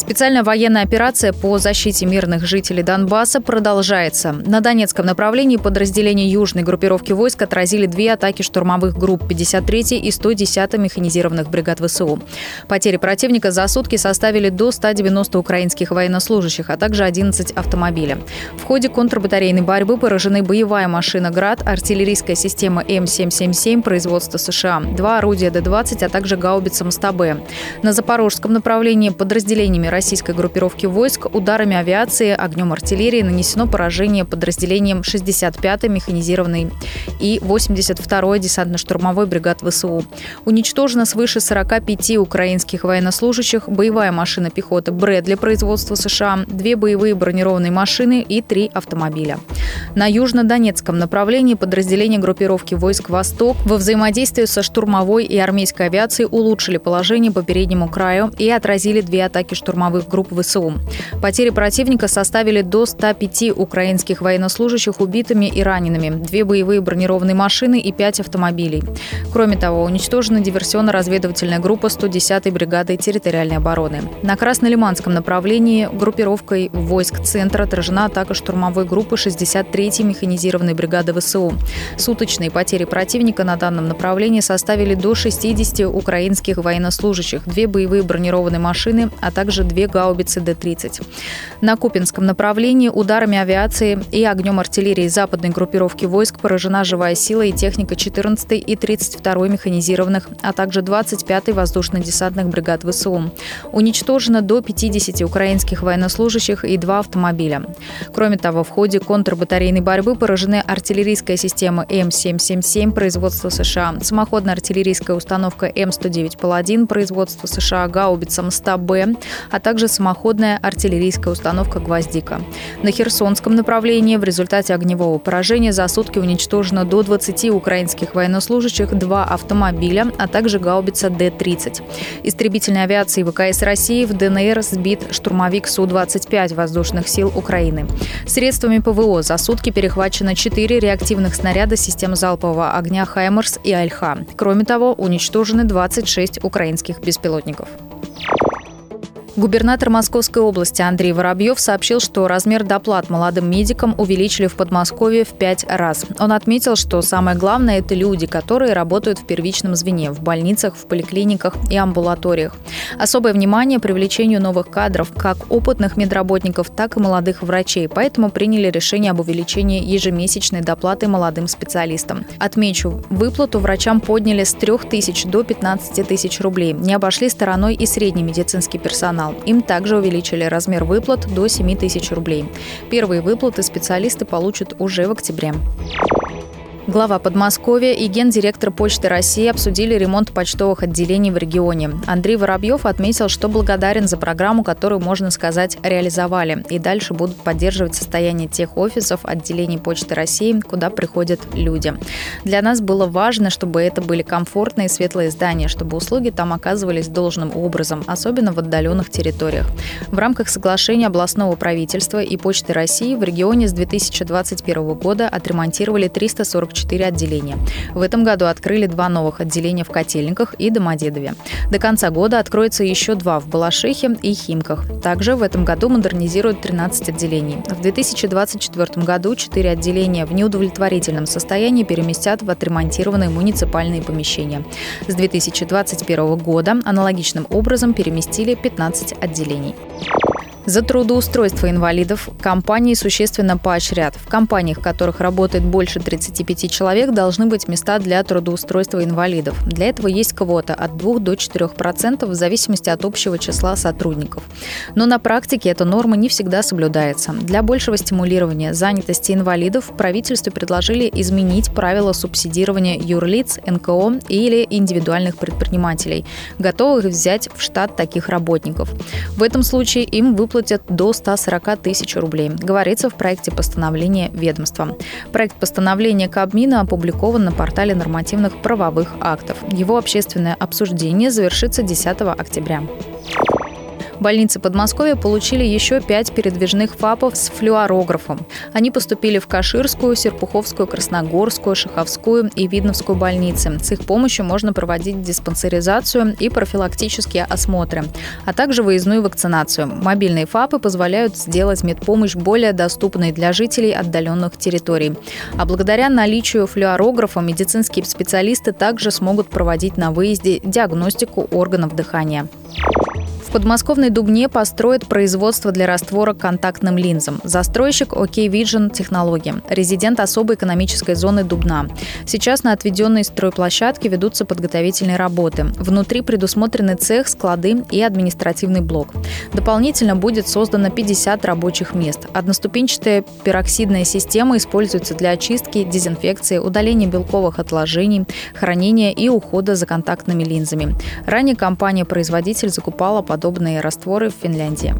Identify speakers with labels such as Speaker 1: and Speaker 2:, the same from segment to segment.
Speaker 1: Специальная военная операция по защите мирных жителей Донбасса продолжается. На Донецком направлении подразделения южной группировки войск отразили две атаки штурмовых групп 53 и 110 механизированных бригад ВСУ. Потери противника за сутки составили до 190 украинских военнослужащих, а также 11 автомобилей. В ходе контрбатарейной борьбы поражены боевая машина «Град», артиллерийская система М777 производства США, два орудия Д-20, а также гаубица МСТБ. На запорожском направлении подразделениями российской группировки войск ударами авиации, огнем артиллерии нанесено поражение подразделениям 65-й механизированной и 82-й десантно-штурмовой бригад ВСУ. Уничтожено свыше 45 украинских военнослужащих, боевая машина пехоты «Брэдли» производства США, две боевые бронированные машины и три автомобиля. На южно-донецком направлении подразделения группировки войск «Восток» во взаимодействии со штурмовой и армейской авиацией улучшили положение по переднему краю и отразили две атаки штурмовых штурмовых групп ВСУ. Потери противника составили до 105 украинских военнослужащих убитыми и ранеными, две боевые бронированные машины и пять автомобилей. Кроме того, уничтожена диверсионно-разведывательная группа 110-й бригады территориальной обороны. На Краснолиманском направлении группировкой войск центра отражена атака штурмовой группы 63-й механизированной бригады ВСУ. Суточные потери противника на данном направлении составили до 60 украинских военнослужащих, две боевые бронированные машины, а также две гаубицы Д-30. На Купинском направлении ударами авиации и огнем артиллерии западной группировки войск поражена живая сила и техника 14 и 32 механизированных, а также 25-й воздушно-десантных бригад ВСУ. Уничтожено до 50 украинских военнослужащих и два автомобиля. Кроме того, в ходе контрбатарейной борьбы поражены артиллерийская система М777 производства США, самоходная артиллерийская установка М109 «Паладин» производства США, гаубица МСТА-Б, а также самоходная артиллерийская установка «Гвоздика». На Херсонском направлении в результате огневого поражения за сутки уничтожено до 20 украинских военнослужащих, два автомобиля, а также гаубица Д-30. Истребительной авиации ВКС России в ДНР сбит штурмовик Су-25 воздушных сил Украины. Средствами ПВО за сутки перехвачено 4 реактивных снаряда систем залпового огня «Хаймерс» и «Альха». Кроме того, уничтожены 26 украинских беспилотников. Губернатор Московской области Андрей Воробьев сообщил, что размер доплат молодым медикам увеличили в Подмосковье в пять раз. Он отметил, что самое главное – это люди, которые работают в первичном звене, в больницах, в поликлиниках и амбулаториях. Особое внимание привлечению новых кадров, как опытных медработников, так и молодых врачей, поэтому приняли решение об увеличении ежемесячной доплаты молодым специалистам. Отмечу, выплату врачам подняли с 3 тысяч до 15 тысяч рублей. Не обошли стороной и средний медицинский персонал персонал. Им также увеличили размер выплат до 7 тысяч рублей. Первые выплаты специалисты получат уже в октябре. Глава Подмосковья и гендиректор Почты России обсудили ремонт почтовых отделений в регионе. Андрей Воробьев отметил, что благодарен за программу, которую, можно сказать, реализовали. И дальше будут поддерживать состояние тех офисов, отделений Почты России, куда приходят люди. Для нас было важно, чтобы это были комфортные светлые здания, чтобы услуги там оказывались должным образом, особенно в отдаленных территориях. В рамках соглашения областного правительства и Почты России в регионе с 2021 года отремонтировали 344 4 отделения. В этом году открыли два новых отделения в Котельниках и Домодедове. До конца года откроется еще два в Балашихе и Химках. Также в этом году модернизируют 13 отделений. В 2024 году 4 отделения в неудовлетворительном состоянии переместят в отремонтированные муниципальные помещения. С 2021 года аналогичным образом переместили 15 отделений. За трудоустройство инвалидов компании существенно поощрят. В компаниях, в которых работает больше 35 человек, должны быть места для трудоустройства инвалидов. Для этого есть квота от 2 до 4% в зависимости от общего числа сотрудников. Но на практике эта норма не всегда соблюдается. Для большего стимулирования занятости инвалидов в предложили изменить правила субсидирования юрлиц, НКО или индивидуальных предпринимателей, готовых взять в штат таких работников. В этом случае им выплатят выплатят до 140 тысяч рублей, говорится в проекте постановления ведомства. Проект постановления Кабмина опубликован на портале нормативных правовых актов. Его общественное обсуждение завершится 10 октября. Больницы Подмосковья получили еще пять передвижных ФАПов с флюорографом. Они поступили в Каширскую, Серпуховскую, Красногорскую, Шаховскую и Видновскую больницы. С их помощью можно проводить диспансеризацию и профилактические осмотры, а также выездную вакцинацию. Мобильные ФАПы позволяют сделать медпомощь более доступной для жителей отдаленных территорий. А благодаря наличию флюорографа медицинские специалисты также смогут проводить на выезде диагностику органов дыхания. В подмосковной Дубне построят производство для раствора контактным линзам. Застройщик OK Vision Технологии, резидент особой экономической зоны Дубна. Сейчас на отведенной стройплощадке ведутся подготовительные работы. Внутри предусмотрены цех, склады и административный блок. Дополнительно будет создано 50 рабочих мест. Одноступенчатая пероксидная система используется для очистки, дезинфекции, удаления белковых отложений, хранения и ухода за контактными линзами. Ранее компания-производитель закупала под подобные растворы в Финляндии.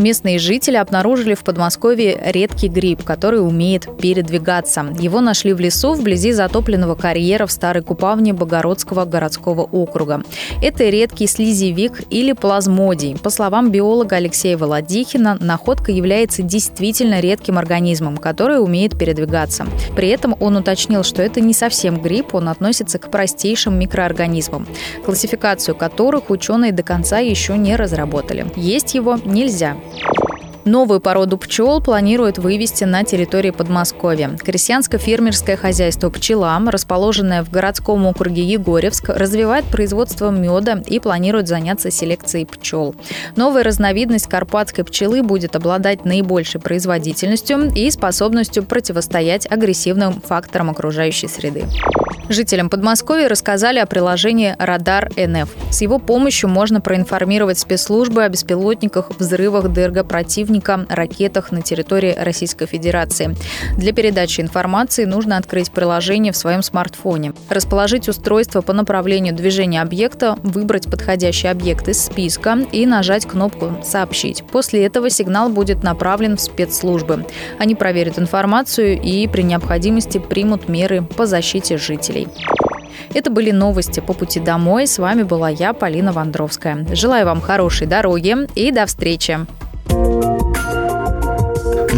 Speaker 1: Местные жители обнаружили в Подмосковье редкий гриб, который умеет передвигаться. Его нашли в лесу вблизи затопленного карьера в старой купавне Богородского городского округа. Это редкий слизевик или плазмодий. По словам биолога Алексея Володихина, находка является действительно редким организмом, который умеет передвигаться. При этом он уточнил, что это не совсем гриб, он относится к простейшим микроорганизмам, классификацию которых ученые до конца еще не разработали. Есть его нельзя. you Новую породу пчел планируют вывести на территории Подмосковья. Крестьянско-фермерское хозяйство «Пчела», расположенное в городском округе Егорьевск, развивает производство меда и планирует заняться селекцией пчел. Новая разновидность карпатской пчелы будет обладать наибольшей производительностью и способностью противостоять агрессивным факторам окружающей среды. Жителям Подмосковья рассказали о приложении «Радар НФ». С его помощью можно проинформировать спецслужбы о беспилотниках, взрывах ДРГ противника, ракетах на территории Российской Федерации. Для передачи информации нужно открыть приложение в своем смартфоне, расположить устройство по направлению движения объекта, выбрать подходящий объект из списка и нажать кнопку «Сообщить». После этого сигнал будет направлен в спецслужбы. Они проверят информацию и при необходимости примут меры по защите жителей. Это были новости по пути домой. С вами была я, Полина Вандровская. Желаю вам хорошей дороги и до встречи.